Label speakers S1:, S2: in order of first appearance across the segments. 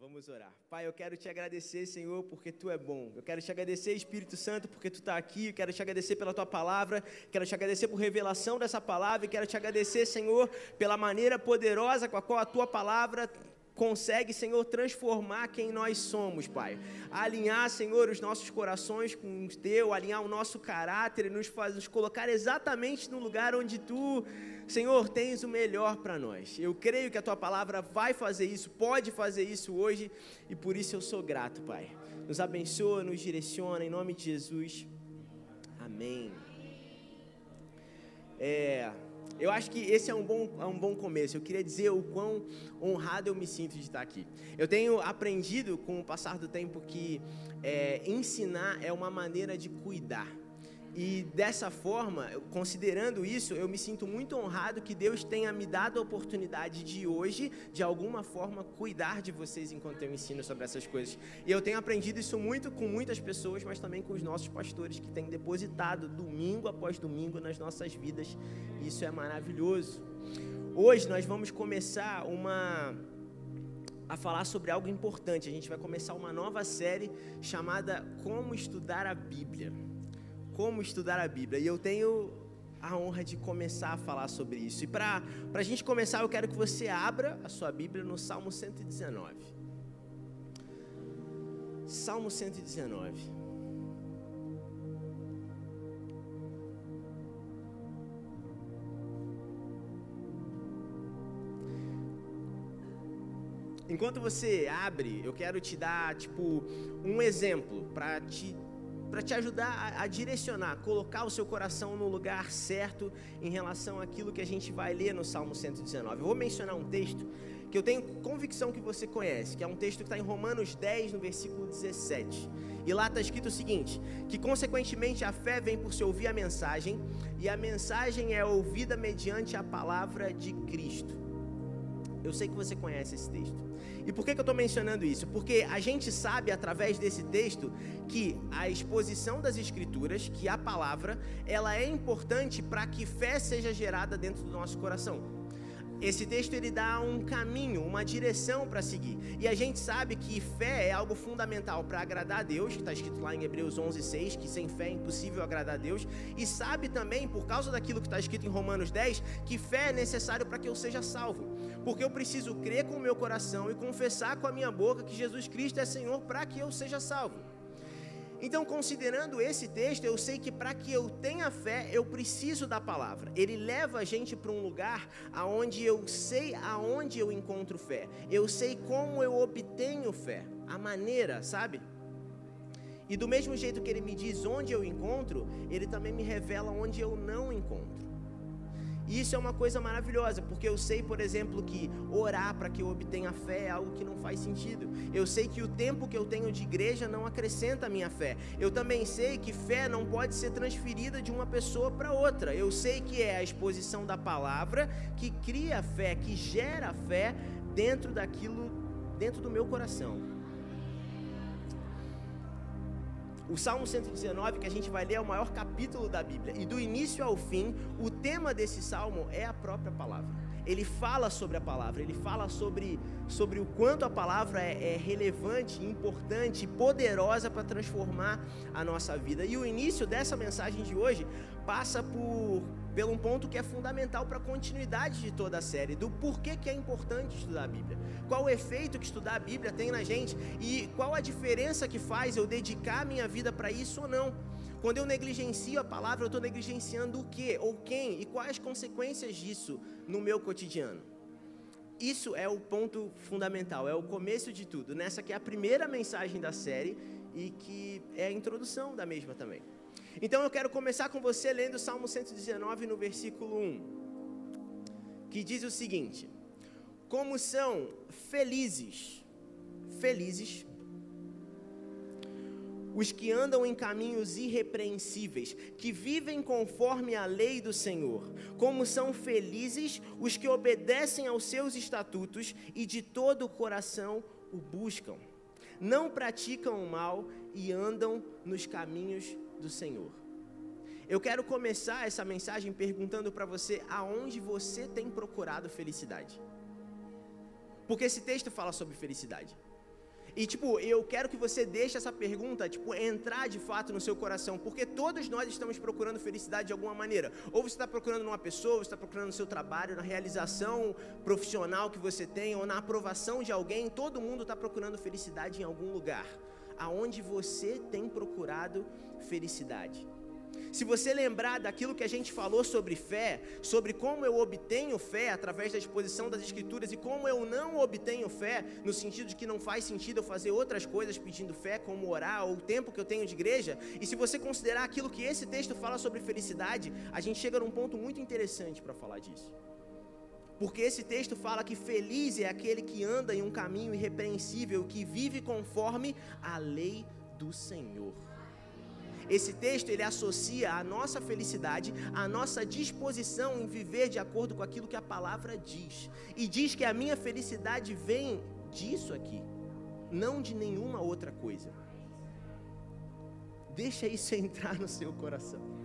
S1: Vamos orar. Pai, eu quero te agradecer, Senhor, porque tu é bom. Eu quero te agradecer, Espírito Santo, porque tu está aqui. Eu quero te agradecer pela tua palavra. Quero te agradecer por revelação dessa palavra. E quero te agradecer, Senhor, pela maneira poderosa com a qual a tua palavra consegue, Senhor, transformar quem nós somos, Pai. Alinhar, Senhor, os nossos corações com o teu, alinhar o nosso caráter e nos, faz, nos colocar exatamente no lugar onde tu, Senhor, tens o melhor para nós. Eu creio que a tua palavra vai fazer isso, pode fazer isso hoje e por isso eu sou grato, Pai. Nos abençoa, nos direciona, em nome de Jesus. Amém. É. Eu acho que esse é um bom, é um bom começo. Eu queria dizer o quão honrado eu me sinto de estar aqui. Eu tenho aprendido com o passar do tempo que é, ensinar é uma maneira de cuidar. E dessa forma, considerando isso, eu me sinto muito honrado que Deus tenha me dado a oportunidade de hoje, de alguma forma, cuidar de vocês enquanto eu ensino sobre essas coisas. E eu tenho aprendido isso muito com muitas pessoas, mas também com os nossos pastores que têm depositado domingo após domingo nas nossas vidas. Isso é maravilhoso. Hoje nós vamos começar uma a falar sobre algo importante. A gente vai começar uma nova série chamada Como Estudar a Bíblia como estudar a Bíblia. E eu tenho a honra de começar a falar sobre isso. E para a gente começar, eu quero que você abra a sua Bíblia no Salmo 119. Salmo 119. Enquanto você abre, eu quero te dar tipo um exemplo para te para te ajudar a, a, direcionar, colocar o seu coração no lugar certo em relação àquilo que a gente vai ler no Salmo 119. Eu vou mencionar um texto que eu tenho convicção que você conhece, que é um texto que está em Romanos 10, no versículo 17. E lá está escrito o seguinte: que consequentemente a fé vem por se ouvir a mensagem, e a mensagem é ouvida mediante a palavra de Cristo. Eu sei que você conhece esse texto. E por que, que eu estou mencionando isso? Porque a gente sabe através desse texto que a exposição das escrituras, que a palavra, ela é importante para que fé seja gerada dentro do nosso coração. Esse texto ele dá um caminho, uma direção para seguir. E a gente sabe que fé é algo fundamental para agradar a Deus, que está escrito lá em Hebreus 11:6, que sem fé é impossível agradar a Deus. E sabe também, por causa daquilo que está escrito em Romanos 10, que fé é necessário para que eu seja salvo. Porque eu preciso crer com o meu coração e confessar com a minha boca que Jesus Cristo é Senhor para que eu seja salvo. Então, considerando esse texto, eu sei que para que eu tenha fé, eu preciso da palavra. Ele leva a gente para um lugar aonde eu sei aonde eu encontro fé. Eu sei como eu obtenho fé, a maneira, sabe? E do mesmo jeito que ele me diz onde eu encontro, ele também me revela onde eu não encontro. E isso é uma coisa maravilhosa, porque eu sei, por exemplo, que orar para que eu obtenha fé é algo que não faz sentido. Eu sei que o tempo que eu tenho de igreja não acrescenta a minha fé. Eu também sei que fé não pode ser transferida de uma pessoa para outra. Eu sei que é a exposição da palavra que cria fé, que gera fé dentro daquilo, dentro do meu coração. O Salmo 119, que a gente vai ler, é o maior capítulo da Bíblia. E do início ao fim, o tema desse salmo é a própria palavra. Ele fala sobre a palavra, ele fala sobre, sobre o quanto a palavra é, é relevante, importante, poderosa para transformar a nossa vida. E o início dessa mensagem de hoje passa por pelo um ponto que é fundamental para a continuidade de toda a série, do porquê que é importante estudar a Bíblia. Qual o efeito que estudar a Bíblia tem na gente e qual a diferença que faz eu dedicar minha vida para isso ou não. Quando eu negligencio a palavra, eu estou negligenciando o que ou quem e quais as consequências disso no meu cotidiano. Isso é o ponto fundamental, é o começo de tudo. Nessa que é a primeira mensagem da série e que é a introdução da mesma também. Então eu quero começar com você lendo o Salmo 119 no versículo 1, que diz o seguinte: Como são felizes, felizes os que andam em caminhos irrepreensíveis, que vivem conforme a lei do Senhor. Como são felizes os que obedecem aos seus estatutos e de todo o coração o buscam. Não praticam o mal e andam nos caminhos do Senhor. Eu quero começar essa mensagem perguntando para você aonde você tem procurado felicidade. Porque esse texto fala sobre felicidade. E tipo, eu quero que você deixe essa pergunta, tipo, entrar de fato no seu coração, porque todos nós estamos procurando felicidade de alguma maneira. Ou você está procurando numa pessoa, você está procurando no seu trabalho, na realização profissional que você tem, ou na aprovação de alguém. Todo mundo está procurando felicidade em algum lugar. Aonde você tem procurado felicidade? Se você lembrar daquilo que a gente falou sobre fé, sobre como eu obtenho fé através da exposição das Escrituras e como eu não obtenho fé, no sentido de que não faz sentido eu fazer outras coisas pedindo fé, como orar, ou o tempo que eu tenho de igreja, e se você considerar aquilo que esse texto fala sobre felicidade, a gente chega num ponto muito interessante para falar disso. Porque esse texto fala que feliz é aquele que anda em um caminho irrepreensível, que vive conforme a lei do Senhor. Esse texto ele associa a nossa felicidade, a nossa disposição em viver de acordo com aquilo que a palavra diz. E diz que a minha felicidade vem disso aqui, não de nenhuma outra coisa. Deixa isso entrar no seu coração.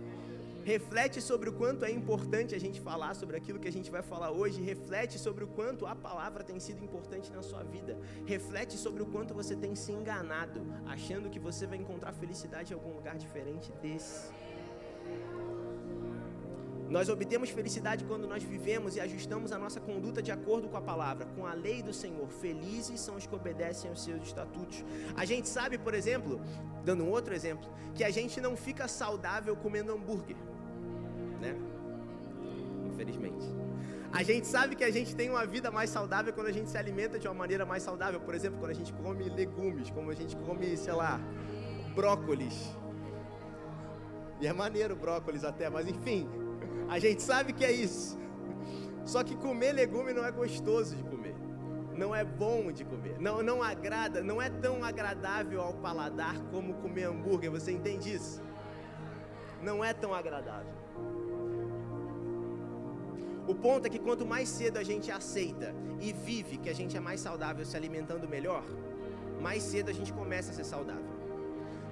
S1: Reflete sobre o quanto é importante a gente falar sobre aquilo que a gente vai falar hoje. Reflete sobre o quanto a palavra tem sido importante na sua vida. Reflete sobre o quanto você tem se enganado, achando que você vai encontrar felicidade em algum lugar diferente desse. Nós obtemos felicidade quando nós vivemos e ajustamos a nossa conduta de acordo com a palavra, com a lei do Senhor. Felizes são os que obedecem aos seus estatutos. A gente sabe, por exemplo, dando um outro exemplo, que a gente não fica saudável comendo hambúrguer? Infelizmente. A gente sabe que a gente tem uma vida mais saudável quando a gente se alimenta de uma maneira mais saudável. Por exemplo, quando a gente come legumes, como a gente come, sei lá, brócolis. E é maneiro brócolis até, mas enfim, a gente sabe que é isso. Só que comer legume não é gostoso de comer. Não é bom de comer. Não, não agrada, não é tão agradável ao paladar como comer hambúrguer. Você entende isso? Não é tão agradável. O ponto é que quanto mais cedo a gente aceita e vive que a gente é mais saudável se alimentando melhor, mais cedo a gente começa a ser saudável.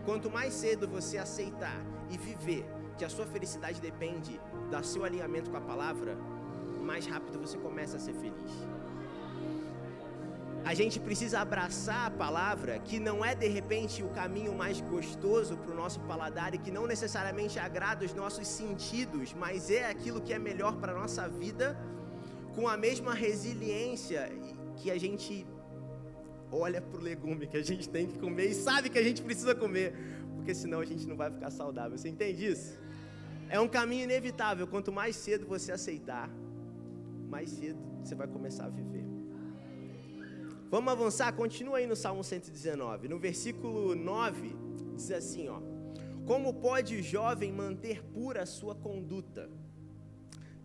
S1: Quanto mais cedo você aceitar e viver que a sua felicidade depende do seu alinhamento com a palavra, mais rápido você começa a ser feliz a gente precisa abraçar a palavra, que não é de repente o caminho mais gostoso para o nosso paladar e que não necessariamente agrada os nossos sentidos, mas é aquilo que é melhor para a nossa vida, com a mesma resiliência que a gente olha para o legume que a gente tem que comer e sabe que a gente precisa comer, porque senão a gente não vai ficar saudável. Você entende isso? É um caminho inevitável. Quanto mais cedo você aceitar, mais cedo você vai começar a viver. Vamos avançar, continua aí no Salmo 119. No versículo 9, diz assim: ó, Como pode o jovem manter pura a sua conduta?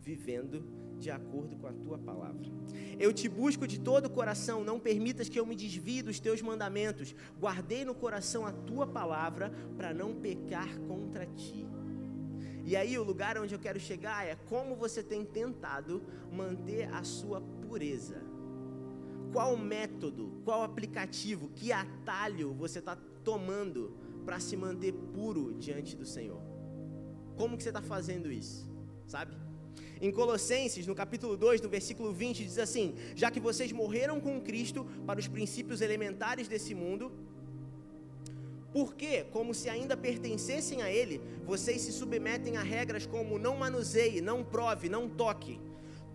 S1: Vivendo de acordo com a tua palavra. Eu te busco de todo o coração, não permitas que eu me desvie dos teus mandamentos. Guardei no coração a tua palavra para não pecar contra ti. E aí, o lugar onde eu quero chegar é como você tem tentado manter a sua pureza qual método, qual aplicativo, que atalho você está tomando para se manter puro diante do Senhor? Como que você está fazendo isso? Sabe? Em Colossenses, no capítulo 2, no versículo 20, diz assim: Já que vocês morreram com Cristo para os princípios elementares desse mundo, porque, como se ainda pertencessem a Ele, vocês se submetem a regras como não manuseie, não prove, não toque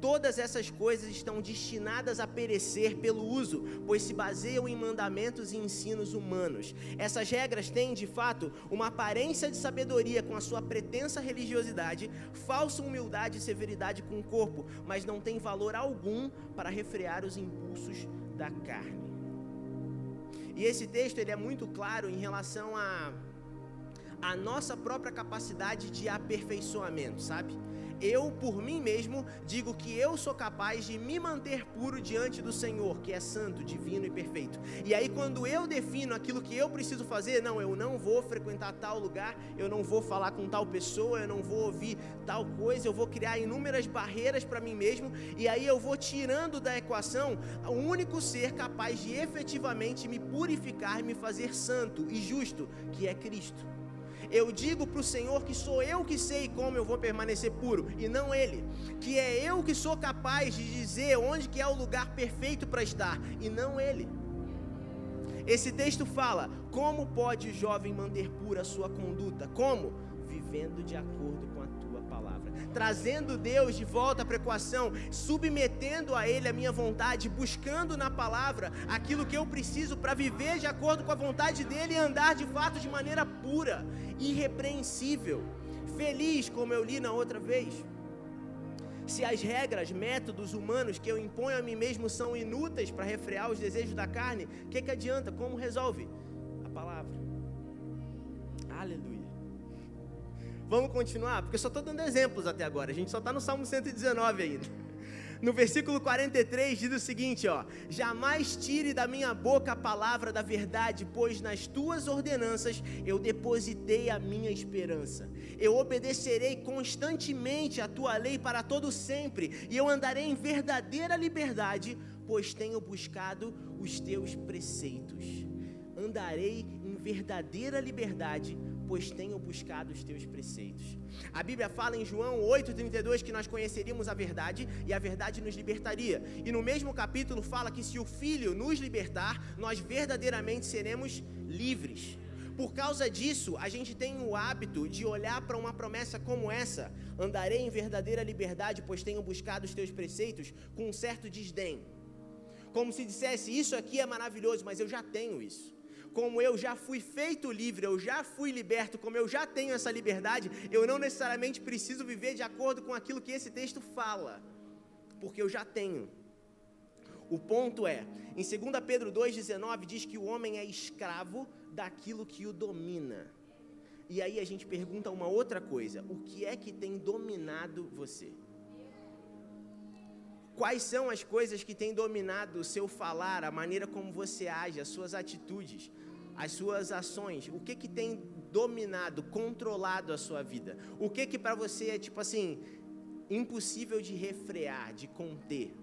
S1: Todas essas coisas estão destinadas a perecer pelo uso, pois se baseiam em mandamentos e ensinos humanos. Essas regras têm, de fato, uma aparência de sabedoria com a sua pretensa religiosidade, falsa humildade e severidade com o corpo, mas não têm valor algum para refrear os impulsos da carne. E esse texto ele é muito claro em relação a a nossa própria capacidade de aperfeiçoamento, sabe? Eu, por mim mesmo, digo que eu sou capaz de me manter puro diante do Senhor, que é santo, divino e perfeito. E aí, quando eu defino aquilo que eu preciso fazer, não, eu não vou frequentar tal lugar, eu não vou falar com tal pessoa, eu não vou ouvir tal coisa, eu vou criar inúmeras barreiras para mim mesmo, e aí eu vou tirando da equação o único ser capaz de efetivamente me purificar e me fazer santo e justo, que é Cristo. Eu digo para o Senhor que sou eu que sei como eu vou permanecer puro e não Ele. Que é eu que sou capaz de dizer onde que é o lugar perfeito para estar e não Ele. Esse texto fala: como pode o jovem manter pura a sua conduta? Como? Vivendo de acordo trazendo Deus de volta para a equação, submetendo a Ele a minha vontade, buscando na palavra aquilo que eu preciso para viver de acordo com a vontade dEle e andar de fato de maneira pura, irrepreensível, feliz, como eu li na outra vez. Se as regras, métodos humanos que eu imponho a mim mesmo são inúteis para refrear os desejos da carne, o que, que adianta? Como resolve? A palavra. Aleluia. Vamos continuar? Porque eu só estou dando exemplos até agora. A gente só está no Salmo 119 ainda. No versículo 43 diz o seguinte, ó: Jamais tire da minha boca a palavra da verdade, pois nas tuas ordenanças eu depositei a minha esperança. Eu obedecerei constantemente a tua lei para todo sempre, e eu andarei em verdadeira liberdade, pois tenho buscado os teus preceitos. Andarei em verdadeira liberdade, pois tenho buscado os teus preceitos. A Bíblia fala em João 8,32 que nós conheceríamos a verdade e a verdade nos libertaria. E no mesmo capítulo fala que se o Filho nos libertar, nós verdadeiramente seremos livres. Por causa disso, a gente tem o hábito de olhar para uma promessa como essa: andarei em verdadeira liberdade, pois tenho buscado os teus preceitos, com um certo desdém. Como se dissesse: Isso aqui é maravilhoso, mas eu já tenho isso como eu já fui feito livre, eu já fui liberto, como eu já tenho essa liberdade, eu não necessariamente preciso viver de acordo com aquilo que esse texto fala, porque eu já tenho. O ponto é, em 2 Pedro 2,19 diz que o homem é escravo daquilo que o domina. E aí a gente pergunta uma outra coisa: o que é que tem dominado você? Quais são as coisas que têm dominado o seu falar, a maneira como você age, as suas atitudes? As suas ações, o que que tem dominado, controlado a sua vida? O que que para você é tipo assim, impossível de refrear, de conter?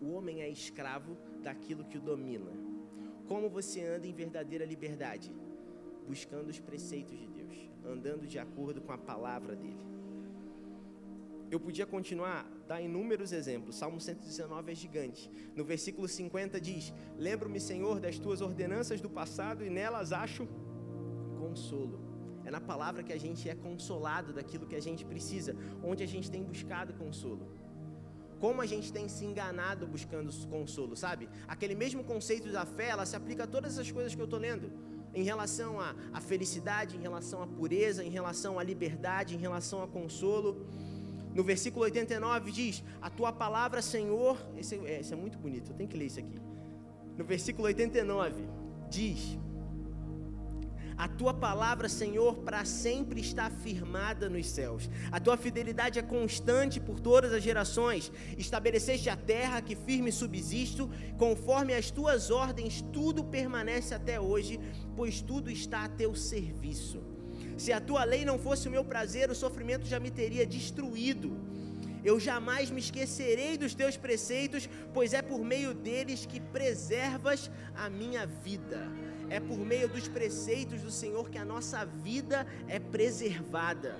S1: O homem é escravo daquilo que o domina. Como você anda em verdadeira liberdade? Buscando os preceitos de Deus, andando de acordo com a palavra dele eu podia continuar, dar inúmeros exemplos. Salmo 119 é gigante. No versículo 50 diz: Lembro-me, Senhor, das tuas ordenanças do passado e nelas acho consolo. É na palavra que a gente é consolado daquilo que a gente precisa, onde a gente tem buscado consolo. Como a gente tem se enganado buscando consolo, sabe? Aquele mesmo conceito da fé, ela se aplica a todas as coisas que eu estou lendo. Em relação à felicidade, em relação à pureza, em relação à liberdade, em relação a consolo. No versículo 89 diz: A tua palavra, Senhor. Esse é, esse é muito bonito, eu tenho que ler isso aqui. No versículo 89 diz: a tua palavra, Senhor, para sempre está firmada nos céus. A tua fidelidade é constante por todas as gerações. Estabeleceste a terra que firme subsisto, conforme as tuas ordens, tudo permanece até hoje, pois tudo está a teu serviço. Se a tua lei não fosse o meu prazer, o sofrimento já me teria destruído. Eu jamais me esquecerei dos teus preceitos, pois é por meio deles que preservas a minha vida. É por meio dos preceitos do Senhor que a nossa vida é preservada.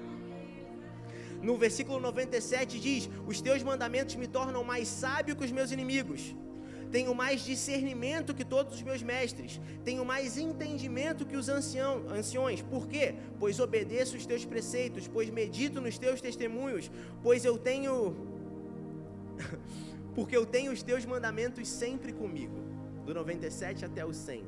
S1: No versículo 97 diz: Os teus mandamentos me tornam mais sábio que os meus inimigos tenho mais discernimento que todos os meus mestres, tenho mais entendimento que os ancião, anciões. Por quê? Pois obedeço os teus preceitos, pois medito nos teus testemunhos, pois eu tenho. Porque eu tenho os teus mandamentos sempre comigo. Do 97 até o 100.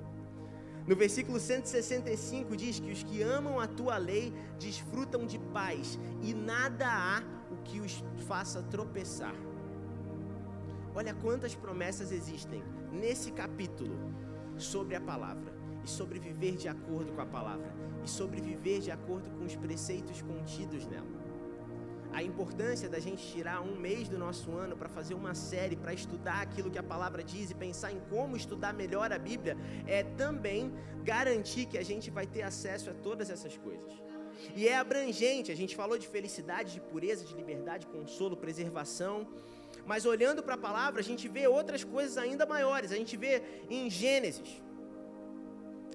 S1: No versículo 165 diz que os que amam a tua lei desfrutam de paz e nada há o que os faça tropeçar. Olha quantas promessas existem nesse capítulo sobre a palavra e sobre viver de acordo com a palavra e sobre viver de acordo com os preceitos contidos nela. A importância da gente tirar um mês do nosso ano para fazer uma série, para estudar aquilo que a palavra diz e pensar em como estudar melhor a Bíblia, é também garantir que a gente vai ter acesso a todas essas coisas. E é abrangente, a gente falou de felicidade, de pureza, de liberdade, consolo, preservação mas olhando para a palavra, a gente vê outras coisas ainda maiores. A gente vê em Gênesis.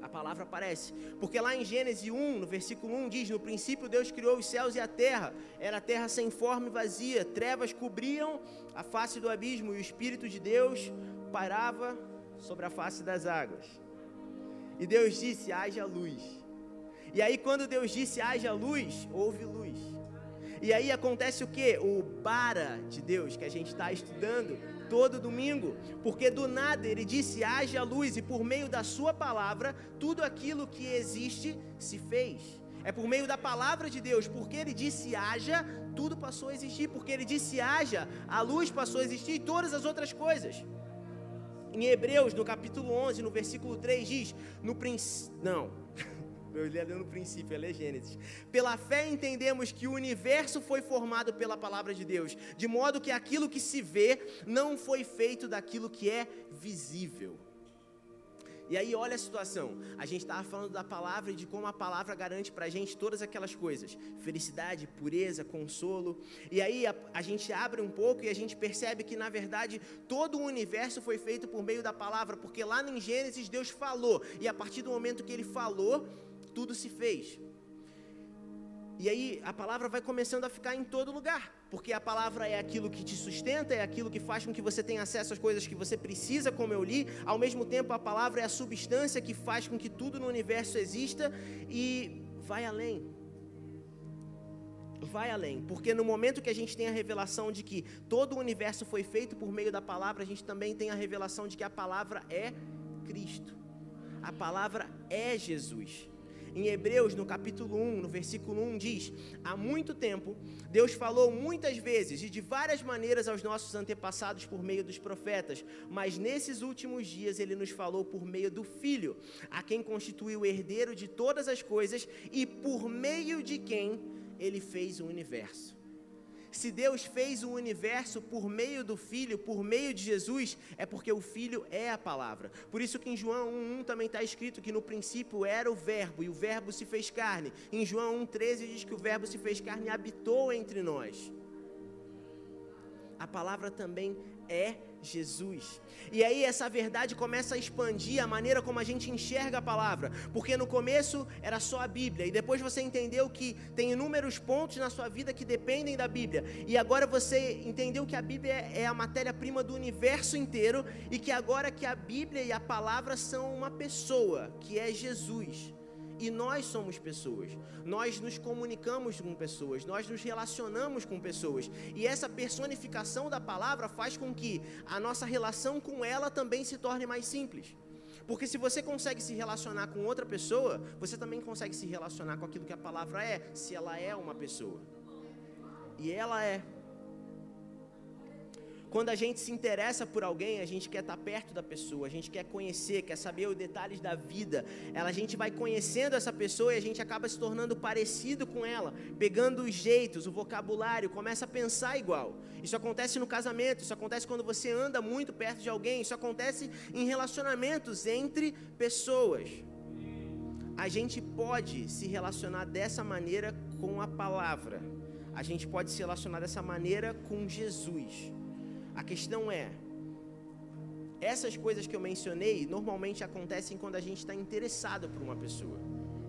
S1: A palavra aparece. Porque lá em Gênesis 1, no versículo 1, diz: No princípio Deus criou os céus e a terra. Era a terra sem forma e vazia. Trevas cobriam a face do abismo e o Espírito de Deus parava sobre a face das águas. E Deus disse: haja luz. E aí, quando Deus disse: haja luz, houve luz. E aí acontece o que? O bara de Deus que a gente está estudando todo domingo, porque do nada ele disse: haja luz, e por meio da Sua palavra, tudo aquilo que existe se fez. É por meio da palavra de Deus, porque ele disse haja, tudo passou a existir, porque ele disse haja, a luz passou a existir e todas as outras coisas. Em Hebreus, no capítulo 11, no versículo 3, diz: No princípio. Não, eu li no princípio, ela é Gênesis. Pela fé entendemos que o universo foi formado pela palavra de Deus, de modo que aquilo que se vê não foi feito daquilo que é visível. E aí, olha a situação. A gente estava falando da palavra e de como a palavra garante para a gente todas aquelas coisas: felicidade, pureza, consolo. E aí, a, a, gente abre um pouco e a gente percebe que, na verdade, todo o universo foi feito por meio da palavra, porque lá em Gênesis Deus falou, e a partir do momento que ele falou, tudo se fez. E aí a palavra vai começando a ficar em todo lugar, porque a palavra é aquilo que te sustenta, é aquilo que faz com que você tenha acesso às coisas que você precisa, como eu li. Ao mesmo tempo, a palavra é a substância que faz com que tudo no universo exista e vai além. Vai além, porque no momento que a gente tem a revelação de que todo o universo foi feito por meio da palavra, a gente também tem a revelação de que a palavra é Cristo. A palavra é Jesus. Em Hebreus, no capítulo 1, no versículo 1, diz: Há muito tempo, Deus falou muitas vezes e de várias maneiras aos nossos antepassados por meio dos profetas, mas nesses últimos dias ele nos falou por meio do Filho, a quem constituiu o herdeiro de todas as coisas e por meio de quem ele fez o universo. Se Deus fez o universo por meio do Filho, por meio de Jesus, é porque o Filho é a palavra. Por isso que em João 1,1 também está escrito que no princípio era o Verbo, e o Verbo se fez carne. Em João 1,13 diz que o Verbo se fez carne e habitou entre nós. A palavra também é Jesus. E aí essa verdade começa a expandir a maneira como a gente enxerga a palavra, porque no começo era só a Bíblia, e depois você entendeu que tem inúmeros pontos na sua vida que dependem da Bíblia, e agora você entendeu que a Bíblia é a matéria-prima do universo inteiro, e que agora que a Bíblia e a palavra são uma pessoa, que é Jesus. E nós somos pessoas. Nós nos comunicamos com pessoas, nós nos relacionamos com pessoas. E essa personificação da palavra faz com que a nossa relação com ela também se torne mais simples. Porque se você consegue se relacionar com outra pessoa, você também consegue se relacionar com aquilo que a palavra é, se ela é uma pessoa. E ela é. Quando a gente se interessa por alguém, a gente quer estar perto da pessoa, a gente quer conhecer, quer saber os detalhes da vida. Ela, a gente vai conhecendo essa pessoa e a gente acaba se tornando parecido com ela, pegando os jeitos, o vocabulário, começa a pensar igual. Isso acontece no casamento, isso acontece quando você anda muito perto de alguém, isso acontece em relacionamentos entre pessoas. A gente pode se relacionar dessa maneira com a palavra. A gente pode se relacionar dessa maneira com Jesus. A questão é, essas coisas que eu mencionei normalmente acontecem quando a gente está interessado por uma pessoa.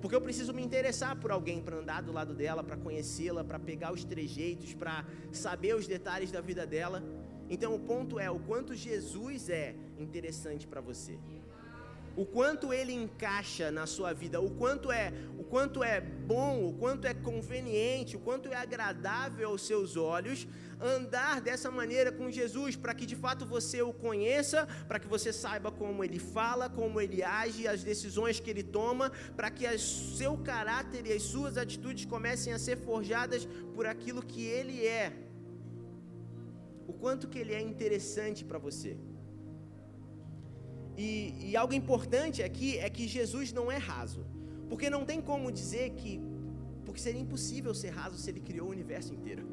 S1: Porque eu preciso me interessar por alguém para andar do lado dela, para conhecê-la, para pegar os trejeitos, para saber os detalhes da vida dela. Então o ponto é o quanto Jesus é interessante para você o quanto ele encaixa na sua vida, o quanto é, o quanto é bom, o quanto é conveniente, o quanto é agradável aos seus olhos andar dessa maneira com Jesus, para que de fato você o conheça, para que você saiba como ele fala, como ele age, as decisões que ele toma, para que o seu caráter e as suas atitudes comecem a ser forjadas por aquilo que ele é. O quanto que ele é interessante para você. E, e algo importante aqui é que Jesus não é raso. Porque não tem como dizer que. Porque seria impossível ser raso se ele criou o universo inteiro.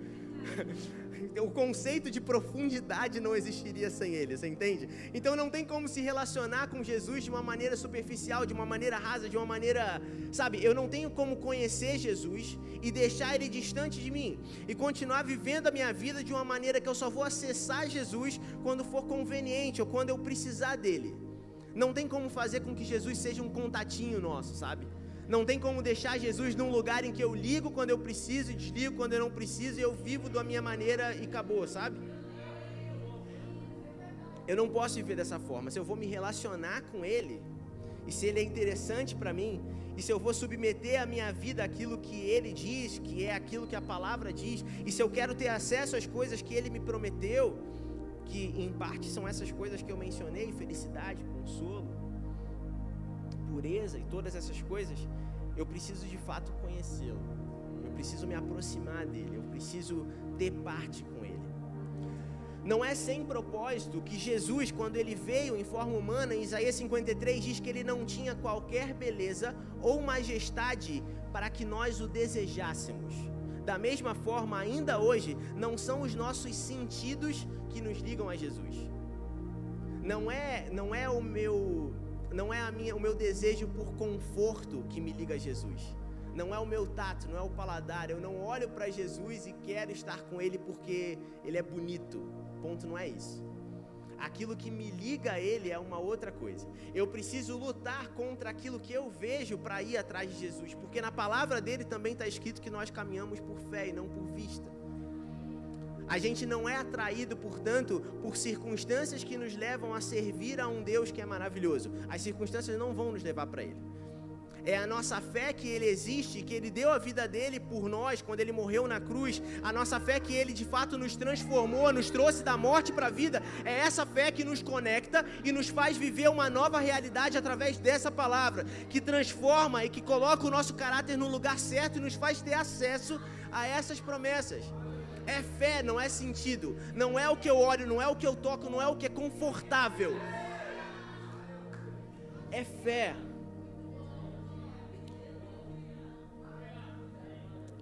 S1: o conceito de profundidade não existiria sem ele, você entende? Então não tem como se relacionar com Jesus de uma maneira superficial, de uma maneira rasa, de uma maneira, sabe? Eu não tenho como conhecer Jesus e deixar ele distante de mim e continuar vivendo a minha vida de uma maneira que eu só vou acessar Jesus quando for conveniente ou quando eu precisar dele. Não tem como fazer com que Jesus seja um contatinho nosso, sabe? Não tem como deixar Jesus num lugar em que eu ligo quando eu preciso e desligo quando eu não preciso e eu vivo da minha maneira e acabou, sabe? Eu não posso viver dessa forma. Se eu vou me relacionar com Ele, e se ele é interessante para mim, e se eu vou submeter a minha vida àquilo que ele diz, que é aquilo que a palavra diz, e se eu quero ter acesso às coisas que ele me prometeu, que em parte são essas coisas que eu mencionei: felicidade, consolo, pureza e todas essas coisas, eu preciso de fato conhecê-lo, eu preciso me aproximar dele, eu preciso ter parte com ele. Não é sem propósito que Jesus, quando ele veio em forma humana, em Isaías 53, diz que ele não tinha qualquer beleza ou majestade para que nós o desejássemos. Da mesma forma, ainda hoje, não são os nossos sentidos que nos ligam a Jesus. Não é, não é o meu, não é a minha, o meu desejo por conforto que me liga a Jesus. Não é o meu tato, não é o paladar. Eu não olho para Jesus e quero estar com Ele porque Ele é bonito ponto não é isso. Aquilo que me liga a Ele é uma outra coisa. Eu preciso lutar contra aquilo que eu vejo para ir atrás de Jesus, porque na palavra dele também está escrito que nós caminhamos por fé e não por vista. A gente não é atraído, portanto, por circunstâncias que nos levam a servir a um Deus que é maravilhoso. As circunstâncias não vão nos levar para Ele é a nossa fé que Ele existe, que Ele deu a vida dele por nós quando Ele morreu na cruz, a nossa fé que Ele de fato nos transformou, nos trouxe da morte para a vida, é essa fé que nos conecta e nos faz viver uma nova realidade através dessa palavra, que transforma e que coloca o nosso caráter no lugar certo e nos faz ter acesso a essas promessas. É fé, não é sentido, não é o que eu olho, não é o que eu toco, não é o que é confortável. É fé.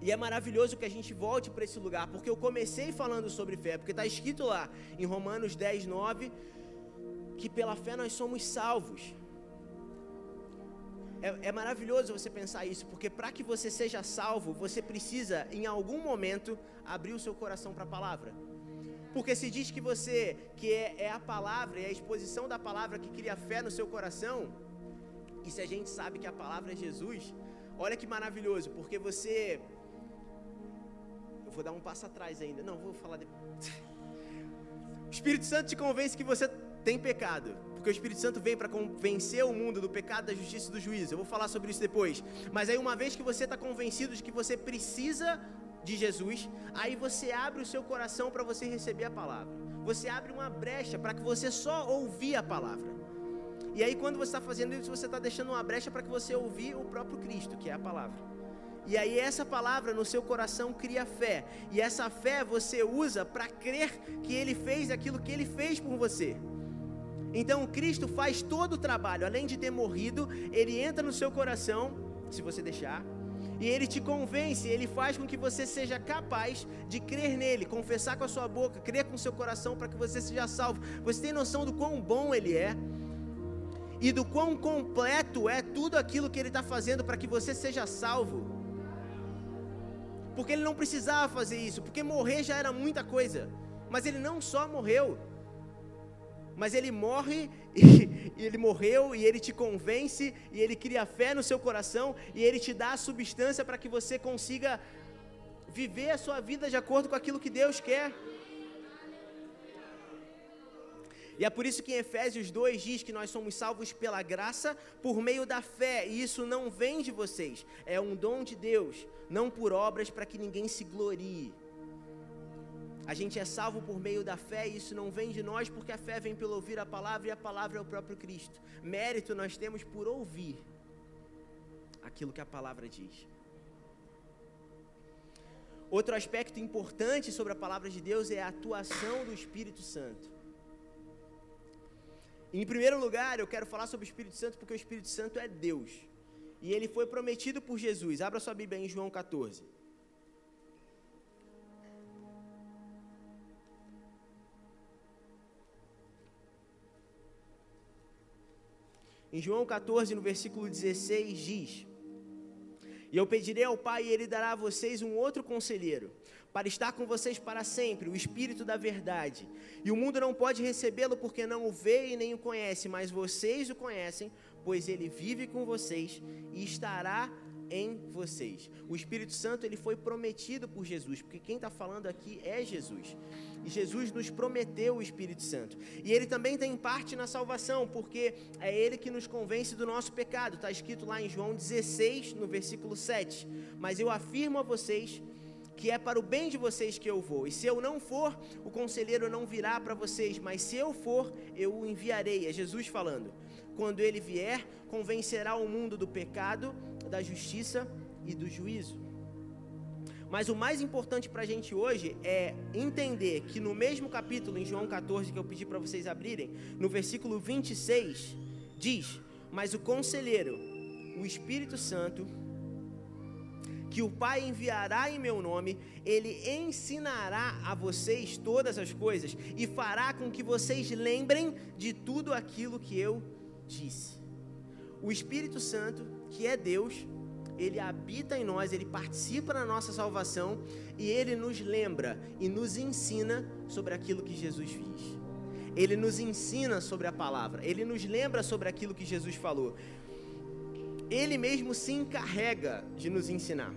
S1: E é maravilhoso que a gente volte para esse lugar, porque eu comecei falando sobre fé, porque está escrito lá em Romanos 10, 9, que pela fé nós somos salvos. É, é maravilhoso você pensar isso, porque para que você seja salvo, você precisa, em algum momento, abrir o seu coração para a palavra. Porque se diz que você, que é, é a palavra, é a exposição da palavra que cria fé no seu coração, e se a gente sabe que a palavra é Jesus, olha que maravilhoso, porque você vou dar um passo atrás ainda. Não, vou falar depois. O Espírito Santo te convence que você tem pecado. Porque o Espírito Santo vem para convencer o mundo do pecado, da justiça e do juízo. Eu vou falar sobre isso depois. Mas aí, uma vez que você está convencido de que você precisa de Jesus, aí você abre o seu coração para você receber a palavra. Você abre uma brecha para que você só ouvir a palavra. E aí, quando você está fazendo isso, você está deixando uma brecha para que você ouvir o próprio Cristo, que é a palavra. E aí essa palavra no seu coração cria fé. E essa fé você usa para crer que ele fez aquilo que ele fez por você. Então Cristo faz todo o trabalho, além de ter morrido, ele entra no seu coração, se você deixar, e ele te convence, ele faz com que você seja capaz de crer nele, confessar com a sua boca, crer com o seu coração para que você seja salvo. Você tem noção do quão bom ele é? E do quão completo é tudo aquilo que ele está fazendo para que você seja salvo porque ele não precisava fazer isso, porque morrer já era muita coisa. Mas ele não só morreu, mas ele morre e, e, ele morreu e ele te convence e ele cria fé no seu coração e ele te dá a substância para que você consiga viver a sua vida de acordo com aquilo que Deus quer. E é por isso que em Efésios 2 diz que nós somos salvos pela graça por meio da fé, e isso não vem de vocês, é um dom de Deus, não por obras para que ninguém se glorie. A gente é salvo por meio da fé e isso não vem de nós, porque a fé vem pelo ouvir a palavra e a palavra é o próprio Cristo. Mérito nós temos por ouvir aquilo que a palavra diz. Outro aspecto importante sobre a palavra de Deus é a atuação do Espírito Santo. Em primeiro lugar, eu quero falar sobre o Espírito Santo porque o Espírito Santo é Deus. E ele foi prometido por Jesus. Abra sua Bíblia em João 14. Em João 14, no versículo 16, diz: E eu pedirei ao Pai, e Ele dará a vocês um outro conselheiro, para estar com vocês para sempre, o Espírito da Verdade. E o mundo não pode recebê-lo porque não o vê e nem o conhece, mas vocês o conhecem, pois ele vive com vocês e estará em vocês. O Espírito Santo ele foi prometido por Jesus, porque quem está falando aqui é Jesus. E Jesus nos prometeu o Espírito Santo. E ele também tem parte na salvação, porque é ele que nos convence do nosso pecado. Está escrito lá em João 16, no versículo 7. Mas eu afirmo a vocês que é para o bem de vocês que eu vou. E se eu não for, o conselheiro não virá para vocês, mas se eu for, eu o enviarei. É Jesus falando. Quando ele vier, convencerá o mundo do pecado, da justiça e do juízo. Mas o mais importante para a gente hoje é entender que no mesmo capítulo, em João 14, que eu pedi para vocês abrirem, no versículo 26, diz: Mas o conselheiro, o Espírito Santo, que o Pai enviará em meu nome, ele ensinará a vocês todas as coisas e fará com que vocês lembrem de tudo aquilo que eu disse. O Espírito Santo, que é Deus, ele habita em nós, ele participa na nossa salvação e ele nos lembra e nos ensina sobre aquilo que Jesus fez. Ele nos ensina sobre a palavra, ele nos lembra sobre aquilo que Jesus falou. Ele mesmo se encarrega de nos ensinar.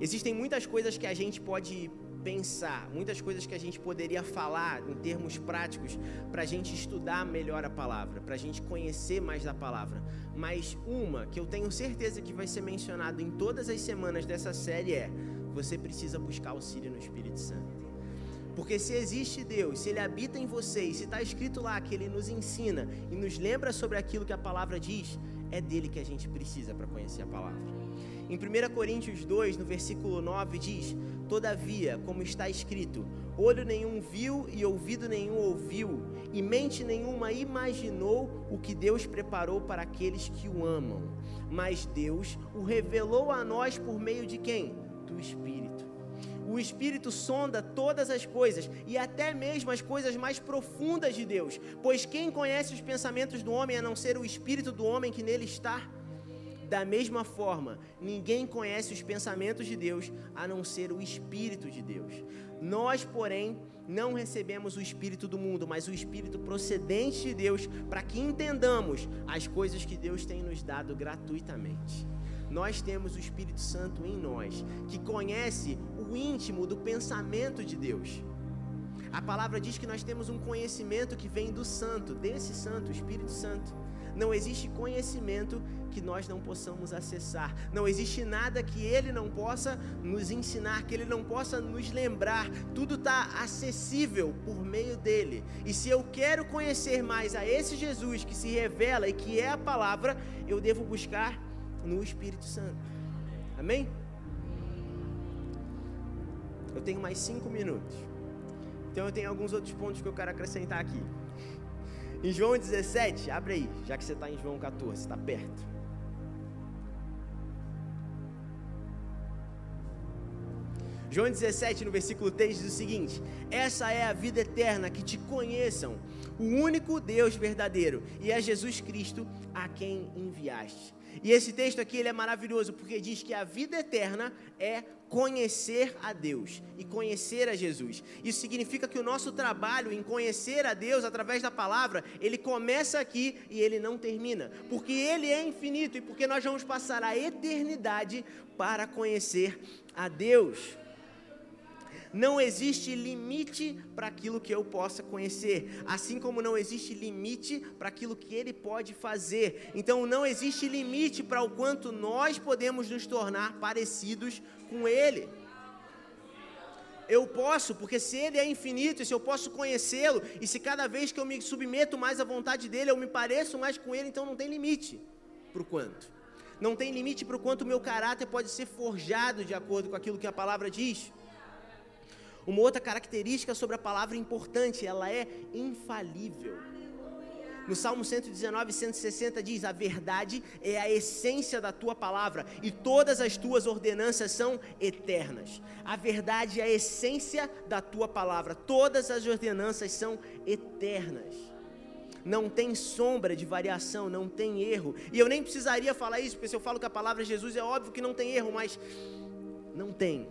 S1: Existem muitas coisas que a gente pode pensar, muitas coisas que a gente poderia falar em termos práticos para a gente estudar melhor a palavra, para a gente conhecer mais da palavra. Mas uma que eu tenho certeza que vai ser mencionada em todas as semanas dessa série é: você precisa buscar auxílio no Espírito Santo. Porque se existe Deus, se Ele habita em você, e se está escrito lá que Ele nos ensina e nos lembra sobre aquilo que a palavra diz, é dele que a gente precisa para conhecer a palavra. Em 1 Coríntios 2, no versículo 9, diz: Todavia, como está escrito, olho nenhum viu e ouvido nenhum ouviu, e mente nenhuma imaginou o que Deus preparou para aqueles que o amam. Mas Deus o revelou a nós por meio de quem? Do Espírito. O Espírito sonda todas as coisas e até mesmo as coisas mais profundas de Deus, pois quem conhece os pensamentos do homem a não ser o Espírito do homem que nele está? Da mesma forma, ninguém conhece os pensamentos de Deus a não ser o Espírito de Deus. Nós, porém, não recebemos o Espírito do mundo, mas o Espírito procedente de Deus, para que entendamos as coisas que Deus tem nos dado gratuitamente. Nós temos o Espírito Santo em nós, que conhece o íntimo do pensamento de Deus. A palavra diz que nós temos um conhecimento que vem do Santo, desse Santo, o Espírito Santo. Não existe conhecimento que nós não possamos acessar. Não existe nada que Ele não possa nos ensinar, que Ele não possa nos lembrar. Tudo está acessível por meio dele. E se eu quero conhecer mais a esse Jesus que se revela e que é a palavra, eu devo buscar no Espírito Santo. Amém? Eu tenho mais cinco minutos. Então eu tenho alguns outros pontos que eu quero acrescentar aqui. Em João 17, abre aí, já que você está em João 14, está perto. João 17, no versículo 3, diz o seguinte: Essa é a vida eterna, que te conheçam, o único Deus verdadeiro, e é Jesus Cristo a quem enviaste. E esse texto aqui ele é maravilhoso porque diz que a vida eterna é conhecer a Deus e conhecer a Jesus. Isso significa que o nosso trabalho em conhecer a Deus através da palavra, ele começa aqui e ele não termina, porque ele é infinito e porque nós vamos passar a eternidade para conhecer a Deus. Não existe limite para aquilo que eu possa conhecer, assim como não existe limite para aquilo que ele pode fazer. Então não existe limite para o quanto nós podemos nos tornar parecidos com ele. Eu posso, porque se ele é infinito, e se eu posso conhecê-lo, e se cada vez que eu me submeto mais à vontade dele, eu me pareço mais com ele, então não tem limite para o quanto. Não tem limite para o quanto o meu caráter pode ser forjado de acordo com aquilo que a palavra diz. Uma outra característica sobre a palavra importante, ela é infalível. No Salmo 119, 160 diz: A verdade é a essência da tua palavra e todas as tuas ordenanças são eternas. A verdade é a essência da tua palavra, todas as ordenanças são eternas. não tem sombra de variação, não tem erro. E eu nem precisaria falar isso, porque se eu falo que a palavra Jesus é óbvio que não tem erro, mas não tem.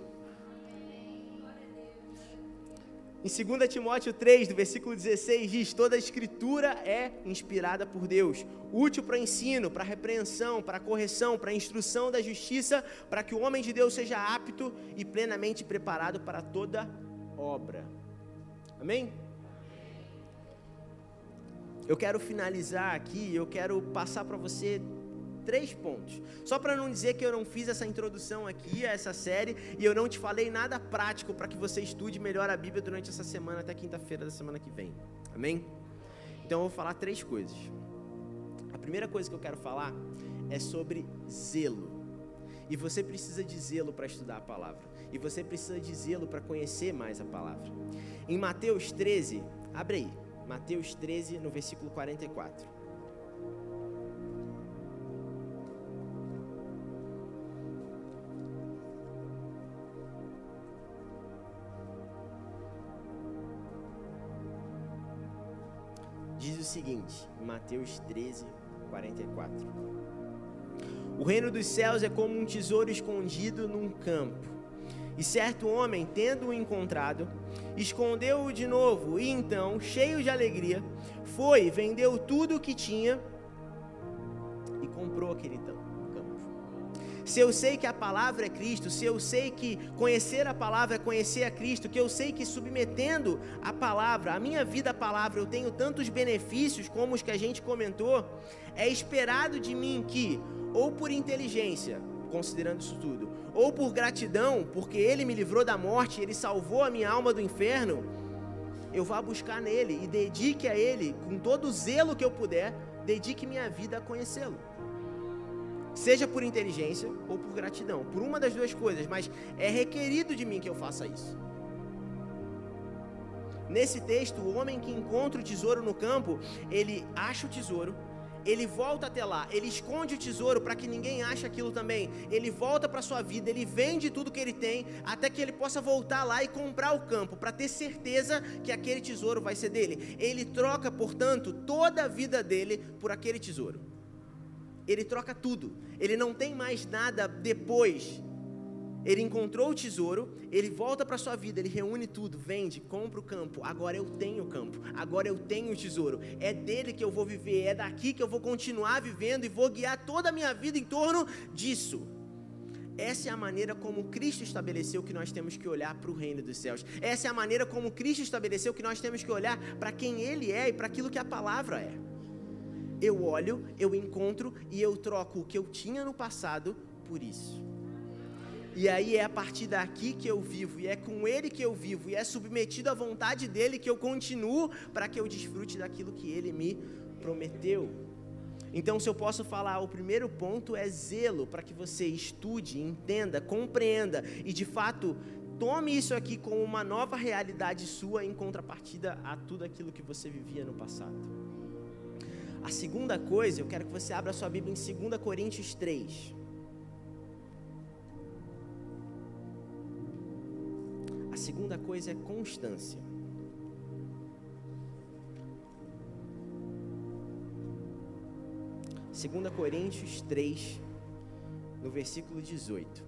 S1: Em 2 Timóteo 3, do versículo 16, diz: Toda a escritura é inspirada por Deus, útil para ensino, para repreensão, para correção, para instrução da justiça, para que o homem de Deus seja apto e plenamente preparado para toda obra. Amém? Eu quero finalizar aqui, eu quero passar para você três pontos. Só para não dizer que eu não fiz essa introdução aqui a essa série e eu não te falei nada prático para que você estude melhor a Bíblia durante essa semana até quinta-feira da semana que vem. Amém? Então eu vou falar três coisas. A primeira coisa que eu quero falar é sobre zelo. E você precisa de zelo para estudar a palavra. E você precisa de zelo para conhecer mais a palavra. Em Mateus 13, abre aí. Mateus 13, no versículo 44. Seguinte, Mateus 13, 44. O reino dos céus é como um tesouro escondido num campo. E certo homem, tendo-o encontrado, escondeu-o de novo, e então, cheio de alegria, foi, vendeu tudo o que tinha e comprou aquele campo se eu sei que a palavra é Cristo, se eu sei que conhecer a palavra é conhecer a Cristo, que eu sei que submetendo a palavra, a minha vida à palavra, eu tenho tantos benefícios como os que a gente comentou, é esperado de mim que, ou por inteligência, considerando isso tudo, ou por gratidão, porque Ele me livrou da morte, Ele salvou a minha alma do inferno, eu vá buscar nele e dedique a Ele, com todo o zelo que eu puder, dedique minha vida a conhecê-lo seja por inteligência ou por gratidão, por uma das duas coisas, mas é requerido de mim que eu faça isso. Nesse texto, o homem que encontra o tesouro no campo, ele acha o tesouro, ele volta até lá, ele esconde o tesouro para que ninguém ache aquilo também. Ele volta para sua vida, ele vende tudo que ele tem, até que ele possa voltar lá e comprar o campo, para ter certeza que aquele tesouro vai ser dele. Ele troca, portanto, toda a vida dele por aquele tesouro ele troca tudo. Ele não tem mais nada depois. Ele encontrou o tesouro, ele volta para sua vida, ele reúne tudo, vende, compra o campo. Agora eu tenho o campo, agora eu tenho o tesouro. É dele que eu vou viver, é daqui que eu vou continuar vivendo e vou guiar toda a minha vida em torno disso. Essa é a maneira como Cristo estabeleceu que nós temos que olhar para o reino dos céus. Essa é a maneira como Cristo estabeleceu que nós temos que olhar para quem Ele é e para aquilo que a palavra é eu olho, eu encontro e eu troco o que eu tinha no passado por isso. E aí é a partir daqui que eu vivo, e é com Ele que eu vivo, e é submetido à vontade dele que eu continuo para que eu desfrute daquilo que Ele me prometeu. Então, se eu posso falar, o primeiro ponto é zelo, para que você estude, entenda, compreenda e de fato tome isso aqui como uma nova realidade sua em contrapartida a tudo aquilo que você vivia no passado. A segunda coisa, eu quero que você abra sua Bíblia em 2 Coríntios 3. A segunda coisa é constância. Segunda Coríntios 3, no versículo 18.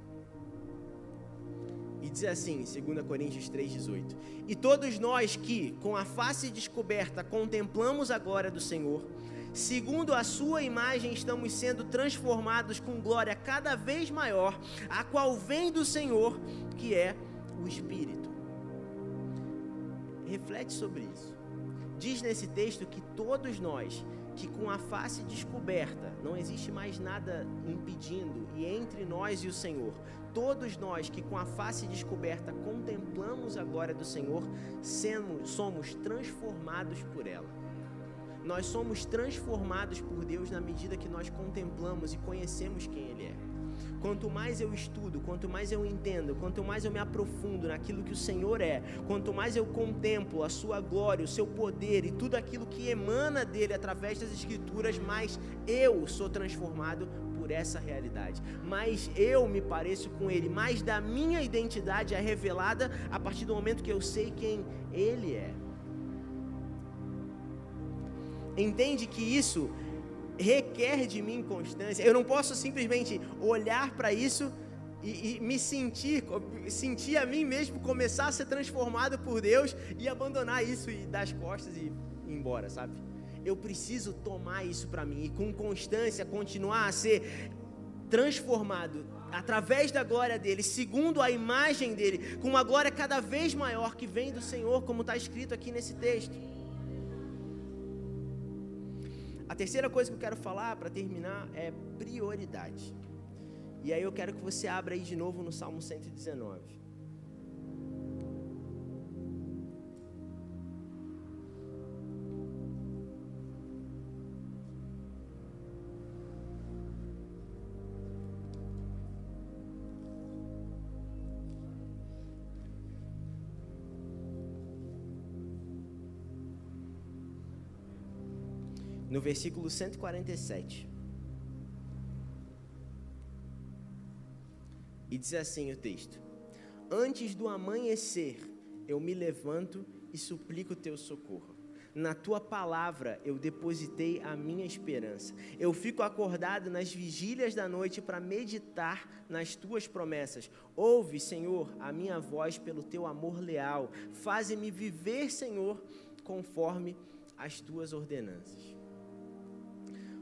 S1: E diz assim, 2 Coríntios 3,18: E todos nós que, com a face descoberta, contemplamos a glória do Senhor, segundo a sua imagem, estamos sendo transformados com glória cada vez maior, a qual vem do Senhor, que é o Espírito. Reflete sobre isso. Diz nesse texto que todos nós, que com a face descoberta, não existe mais nada impedindo, e entre nós e o Senhor, todos nós que com a face descoberta contemplamos a glória do Senhor, somos transformados por ela. Nós somos transformados por Deus na medida que nós contemplamos e conhecemos quem Ele é. Quanto mais eu estudo, quanto mais eu entendo, quanto mais eu me aprofundo naquilo que o Senhor é, quanto mais eu contemplo a Sua glória, o Seu poder e tudo aquilo que emana dele através das Escrituras, mais eu sou transformado por essa realidade. Mais eu me pareço com Ele, mais da minha identidade é revelada a partir do momento que eu sei quem Ele é. Entende que isso requer de mim constância. Eu não posso simplesmente olhar para isso e, e, me sentir, sentir a mim mesmo começar a ser transformado por Deus e abandonar isso e dar as costas e ir embora, sabe? Eu preciso tomar isso para mim e com constância continuar a ser transformado através da glória dele, segundo a imagem dele, com uma glória cada vez maior que vem do Senhor, como está escrito aqui nesse texto. A terceira coisa que eu quero falar para terminar é prioridade. E aí eu quero que você abra aí de novo no Salmo 119. No versículo 147. E diz assim o texto: Antes do amanhecer, eu me levanto e suplico teu socorro. Na tua palavra eu depositei a minha esperança. Eu fico acordado nas vigílias da noite para meditar nas tuas promessas. Ouve, Senhor, a minha voz pelo teu amor leal. Faze-me viver, Senhor, conforme as tuas ordenanças.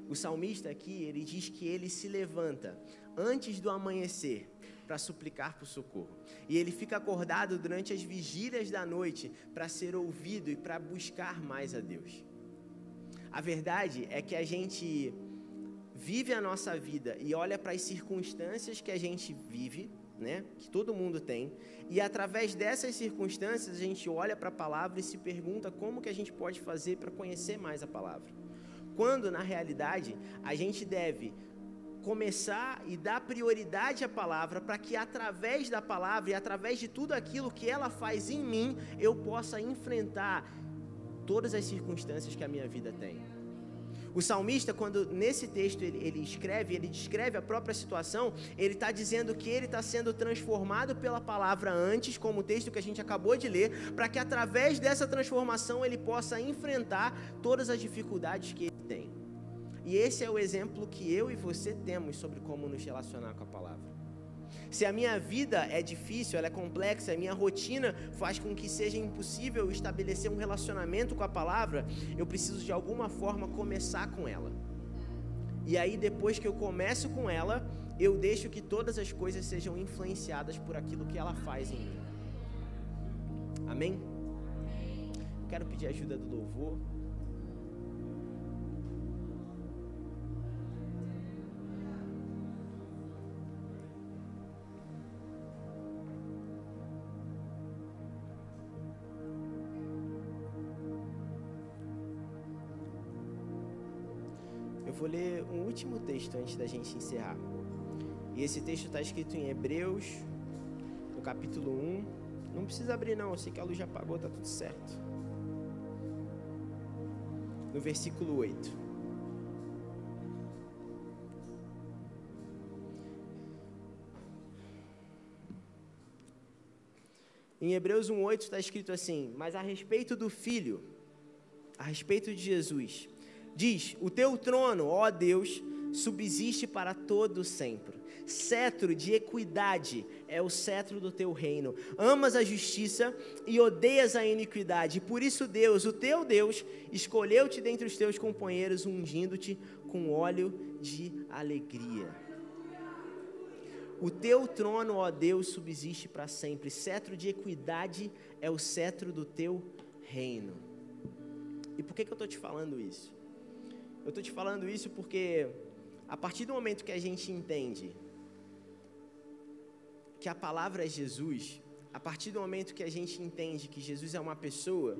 S1: O salmista aqui, ele diz que ele se levanta antes do amanhecer para suplicar por socorro. E ele fica acordado durante as vigílias da noite para ser ouvido e para buscar mais a Deus. A verdade é que a gente vive a nossa vida e olha para as circunstâncias que a gente vive, né, que todo mundo tem, e através dessas circunstâncias a gente olha para a palavra e se pergunta como que a gente pode fazer para conhecer mais a palavra. Quando na realidade a gente deve começar e dar prioridade à palavra para que através da palavra e através de tudo aquilo que ela faz em mim, eu possa enfrentar todas as circunstâncias que a minha vida tem. O salmista, quando nesse texto ele, ele escreve, ele descreve a própria situação, ele está dizendo que ele está sendo transformado pela palavra antes, como o texto que a gente acabou de ler, para que através dessa transformação ele possa enfrentar todas as dificuldades que ele. E esse é o exemplo que eu e você temos sobre como nos relacionar com a palavra. Se a minha vida é difícil, ela é complexa, a minha rotina faz com que seja impossível estabelecer um relacionamento com a palavra, eu preciso de alguma forma começar com ela. E aí, depois que eu começo com ela, eu deixo que todas as coisas sejam influenciadas por aquilo que ela faz em mim. Amém? Quero pedir a ajuda do louvor. Vou ler um último texto antes da gente encerrar. E esse texto está escrito em Hebreus, no capítulo 1. Não precisa abrir, não, eu sei que a luz já apagou, está tudo certo. No versículo 8. Em Hebreus 1,8 está escrito assim: Mas a respeito do Filho, a respeito de Jesus, Diz: O teu trono, ó Deus, subsiste para todo sempre. Cetro de equidade é o cetro do teu reino. Amas a justiça e odeias a iniquidade. Por isso, Deus, o teu Deus, escolheu-te dentre os teus companheiros, ungindo-te com óleo de alegria. O teu trono, ó Deus, subsiste para sempre. Cetro de equidade é o cetro do teu reino. E por que, que eu estou te falando isso? Eu estou te falando isso porque a partir do momento que a gente entende que a palavra é Jesus, a partir do momento que a gente entende que Jesus é uma pessoa,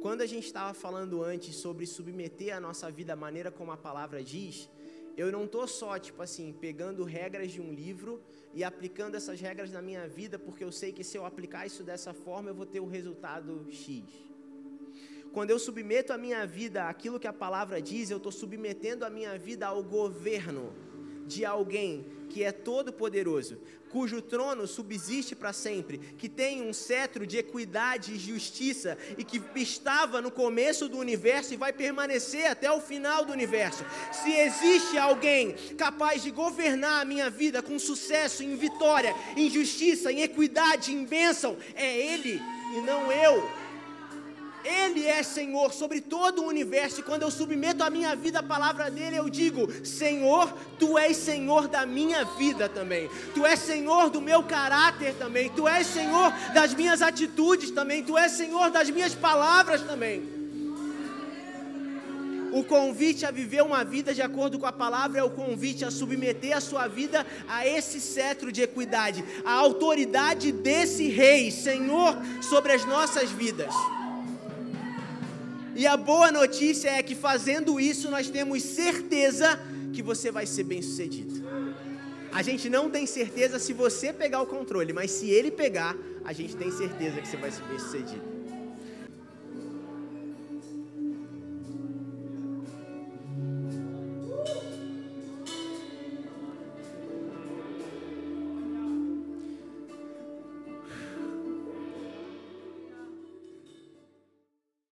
S1: quando a gente estava falando antes sobre submeter a nossa vida à maneira como a palavra diz, eu não estou só, tipo assim, pegando regras de um livro e aplicando essas regras na minha vida, porque eu sei que se eu aplicar isso dessa forma, eu vou ter o resultado X. Quando eu submeto a minha vida àquilo que a palavra diz, eu estou submetendo a minha vida ao governo de alguém que é todo-poderoso, cujo trono subsiste para sempre, que tem um cetro de equidade e justiça e que estava no começo do universo e vai permanecer até o final do universo. Se existe alguém capaz de governar a minha vida com sucesso, em vitória, em justiça, em equidade, em bênção, é Ele e não eu. Ele é Senhor sobre todo o universo, e quando eu submeto a minha vida à palavra dele, eu digo: Senhor, tu és Senhor da minha vida também, tu és Senhor do meu caráter também, tu és Senhor das minhas atitudes também, tu és Senhor das minhas palavras também. O convite a viver uma vida de acordo com a palavra é o convite a submeter a sua vida a esse cetro de equidade, a autoridade desse Rei, Senhor, sobre as nossas vidas. E a boa notícia é que fazendo isso nós temos certeza que você vai ser bem sucedido. A gente não tem certeza se você pegar o controle, mas se ele pegar, a gente tem certeza que você vai ser bem sucedido.